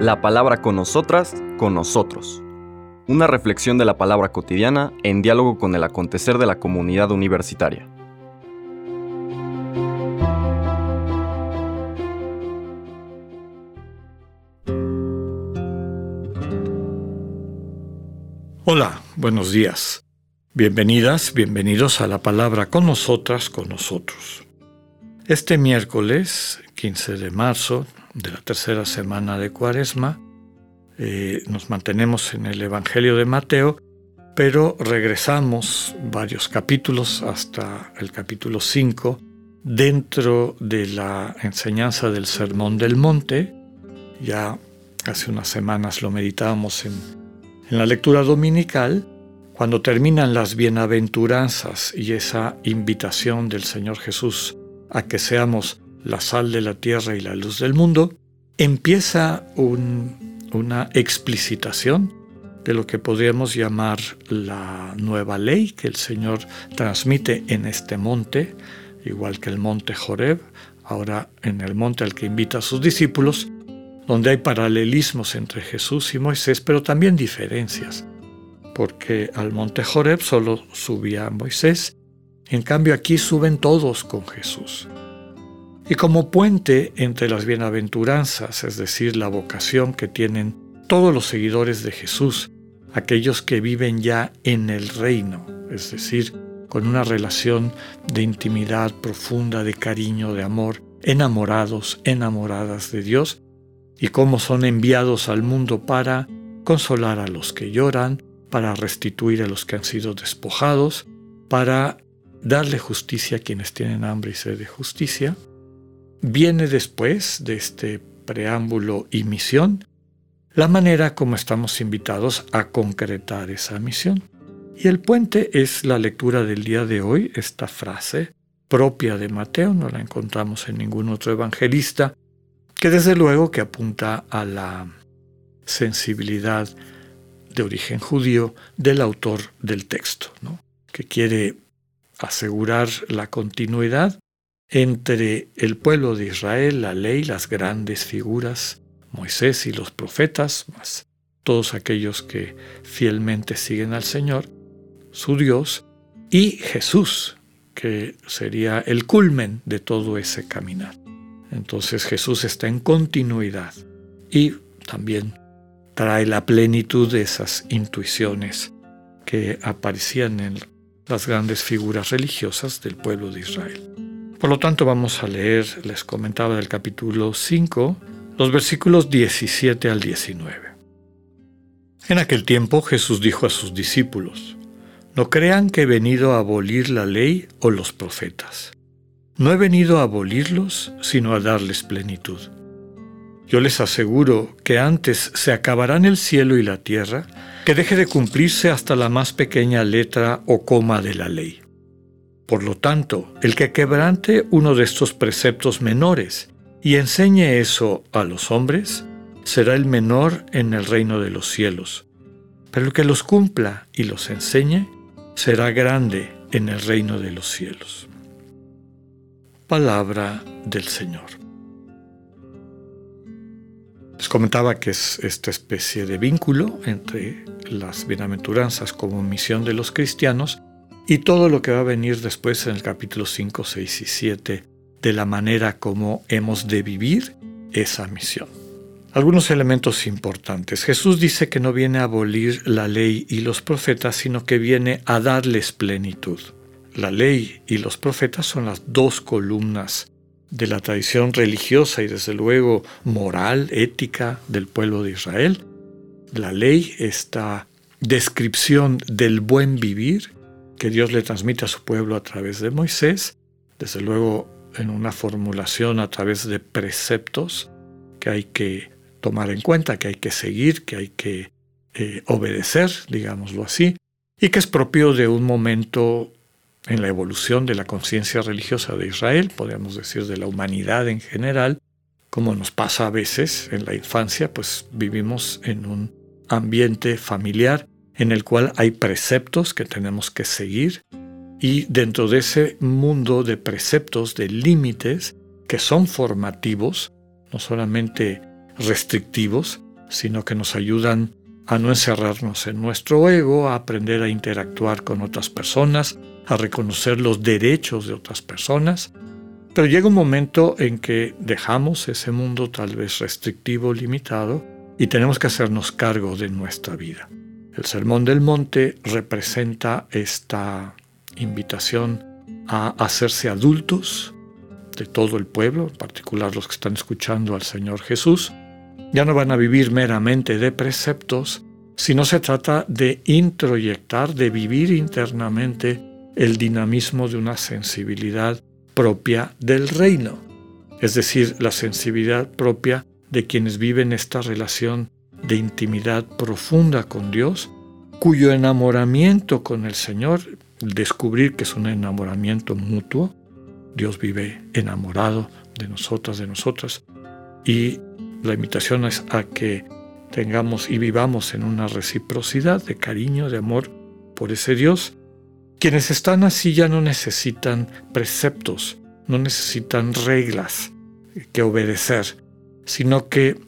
La palabra con nosotras, con nosotros. Una reflexión de la palabra cotidiana en diálogo con el acontecer de la comunidad universitaria. Hola, buenos días. Bienvenidas, bienvenidos a la palabra con nosotras, con nosotros. Este miércoles, 15 de marzo, de la tercera semana de Cuaresma, eh, nos mantenemos en el Evangelio de Mateo, pero regresamos varios capítulos hasta el capítulo 5 dentro de la enseñanza del Sermón del Monte. Ya hace unas semanas lo meditábamos en en la lectura dominical, cuando terminan las bienaventuranzas y esa invitación del Señor Jesús a que seamos la sal de la tierra y la luz del mundo, empieza una explicitación de lo que podríamos llamar la nueva ley que el Señor transmite en este monte, igual que el monte Joreb, ahora en el monte al que invita a sus discípulos, donde hay paralelismos entre Jesús y Moisés, pero también diferencias, porque al monte Joreb solo subía Moisés, en cambio aquí suben todos con Jesús. Y como puente entre las bienaventuranzas, es decir, la vocación que tienen todos los seguidores de Jesús, aquellos que viven ya en el reino, es decir, con una relación de intimidad profunda, de cariño, de amor, enamorados, enamoradas de Dios, y cómo son enviados al mundo para consolar a los que lloran, para restituir a los que han sido despojados, para darle justicia a quienes tienen hambre y sed de justicia. Viene después de este preámbulo y misión la manera como estamos invitados a concretar esa misión. Y el puente es la lectura del día de hoy, esta frase propia de Mateo, no la encontramos en ningún otro evangelista, que desde luego que apunta a la sensibilidad de origen judío del autor del texto, que quiere asegurar la continuidad entre el pueblo de Israel, la ley, las grandes figuras, Moisés y los profetas, más todos aquellos que fielmente siguen al Señor, su Dios, y Jesús, que sería el culmen de todo ese caminar. Entonces Jesús está en continuidad y también trae la plenitud de esas intuiciones que aparecían en las grandes figuras religiosas del pueblo de Israel. Por lo tanto, vamos a leer, les comentaba del capítulo 5, los versículos 17 al 19. En aquel tiempo Jesús dijo a sus discípulos, No crean que he venido a abolir la ley o los profetas. No he venido a abolirlos, sino a darles plenitud. Yo les aseguro que antes se acabarán el cielo y la tierra, que deje de cumplirse hasta la más pequeña letra o coma de la ley. Por lo tanto, el que quebrante uno de estos preceptos menores y enseñe eso a los hombres, será el menor en el reino de los cielos. Pero el que los cumpla y los enseñe, será grande en el reino de los cielos. Palabra del Señor. Les comentaba que es esta especie de vínculo entre las bienaventuranzas como misión de los cristianos y todo lo que va a venir después en el capítulo 5, 6 y 7 de la manera como hemos de vivir esa misión. Algunos elementos importantes. Jesús dice que no viene a abolir la ley y los profetas, sino que viene a darles plenitud. La ley y los profetas son las dos columnas de la tradición religiosa y desde luego moral, ética del pueblo de Israel. La ley, esta descripción del buen vivir que Dios le transmite a su pueblo a través de Moisés, desde luego en una formulación a través de preceptos que hay que tomar en cuenta, que hay que seguir, que hay que eh, obedecer, digámoslo así, y que es propio de un momento en la evolución de la conciencia religiosa de Israel, podríamos decir de la humanidad en general, como nos pasa a veces en la infancia, pues vivimos en un ambiente familiar en el cual hay preceptos que tenemos que seguir y dentro de ese mundo de preceptos, de límites que son formativos, no solamente restrictivos, sino que nos ayudan a no encerrarnos en nuestro ego, a aprender a interactuar con otras personas, a reconocer los derechos de otras personas. Pero llega un momento en que dejamos ese mundo tal vez restrictivo, limitado, y tenemos que hacernos cargo de nuestra vida. El Sermón del Monte representa esta invitación a hacerse adultos de todo el pueblo, en particular los que están escuchando al Señor Jesús. Ya no van a vivir meramente de preceptos, sino se trata de introyectar, de vivir internamente el dinamismo de una sensibilidad propia del reino, es decir, la sensibilidad propia de quienes viven esta relación de intimidad profunda con Dios, cuyo enamoramiento con el Señor, descubrir que es un enamoramiento mutuo, Dios vive enamorado de nosotras, de nosotras, y la invitación es a que tengamos y vivamos en una reciprocidad de cariño, de amor por ese Dios. Quienes están así ya no necesitan preceptos, no necesitan reglas que obedecer, sino que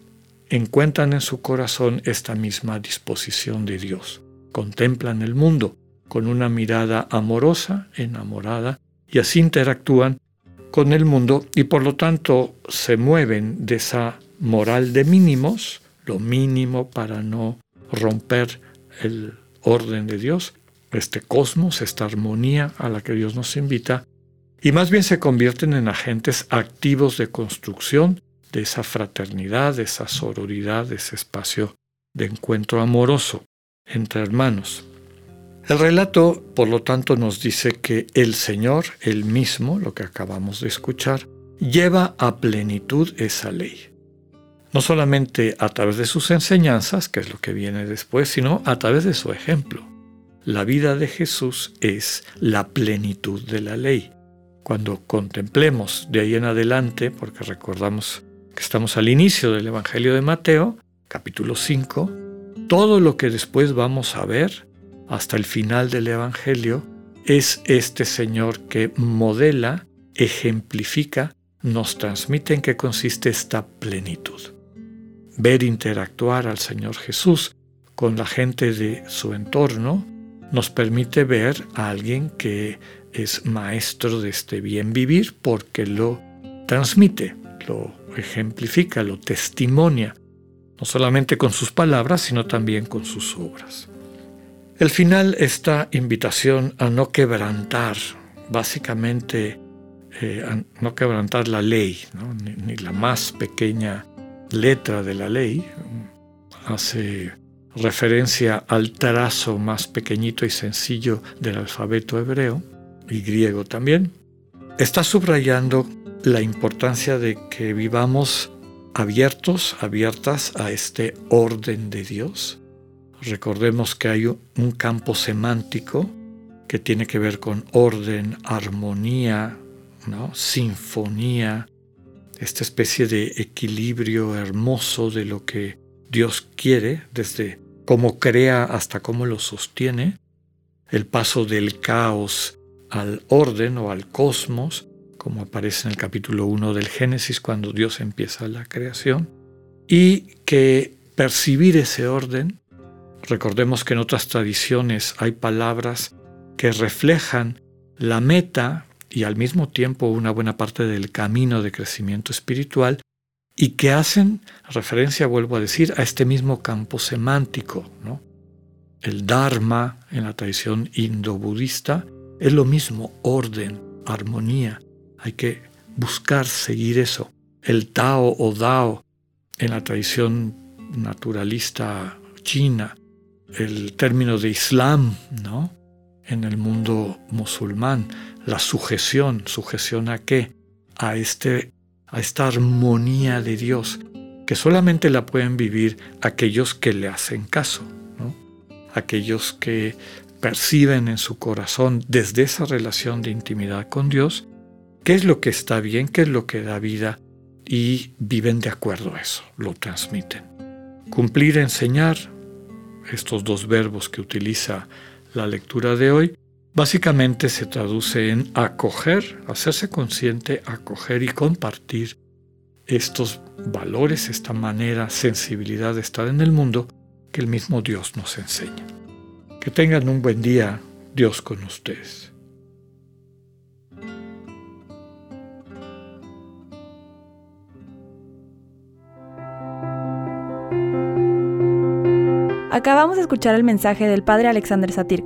encuentran en su corazón esta misma disposición de Dios. Contemplan el mundo con una mirada amorosa, enamorada, y así interactúan con el mundo y por lo tanto se mueven de esa moral de mínimos lo mínimo para no romper el orden de Dios, este cosmos, esta armonía a la que Dios nos invita, y más bien se convierten en agentes activos de construcción de esa fraternidad, de esa sororidad, de ese espacio de encuentro amoroso entre hermanos. El relato, por lo tanto, nos dice que el Señor, el mismo, lo que acabamos de escuchar, lleva a plenitud esa ley no solamente a través de sus enseñanzas, que es lo que viene después, sino a través de su ejemplo. La vida de Jesús es la plenitud de la ley. Cuando contemplemos de ahí en adelante, porque recordamos que estamos al inicio del Evangelio de Mateo, capítulo 5, todo lo que después vamos a ver hasta el final del Evangelio es este Señor que modela, ejemplifica, nos transmite en qué consiste esta plenitud ver interactuar al Señor Jesús con la gente de su entorno, nos permite ver a alguien que es maestro de este bien vivir porque lo transmite, lo ejemplifica, lo testimonia, no solamente con sus palabras, sino también con sus obras. El final, esta invitación a no quebrantar, básicamente eh, a no quebrantar la ley, ni la más pequeña letra de la ley, hace referencia al trazo más pequeñito y sencillo del alfabeto hebreo y griego también, está subrayando la importancia de que vivamos abiertos, abiertas a este orden de Dios. Recordemos que hay un campo semántico que tiene que ver con orden, armonía, ¿no? sinfonía, esta especie de equilibrio hermoso de lo que Dios quiere, desde cómo crea hasta cómo lo sostiene, el paso del caos al orden o al cosmos, como aparece en el capítulo 1 del Génesis cuando Dios empieza la creación, y que percibir ese orden, recordemos que en otras tradiciones hay palabras que reflejan la meta y al mismo tiempo una buena parte del camino de crecimiento espiritual y que hacen referencia, vuelvo a decir, a este mismo campo semántico. ¿no? El Dharma en la tradición indo-budista es lo mismo, orden, armonía. Hay que buscar seguir eso. El Tao o Dao en la tradición naturalista china, el término de Islam, ¿no? En el mundo musulmán, la sujeción, sujeción a qué? A, este, a esta armonía de Dios, que solamente la pueden vivir aquellos que le hacen caso, aquellos que perciben en su corazón desde esa relación de intimidad con Dios qué es lo que está bien, qué es lo que da vida y viven de acuerdo a eso, lo transmiten. Cumplir, enseñar, estos dos verbos que utiliza la lectura de hoy, Básicamente se traduce en acoger, hacerse consciente, acoger y compartir estos valores, esta manera, sensibilidad de estar en el mundo que el mismo Dios nos enseña. Que tengan un buen día, Dios con ustedes. Acabamos de escuchar el mensaje del Padre Alexander Satirka.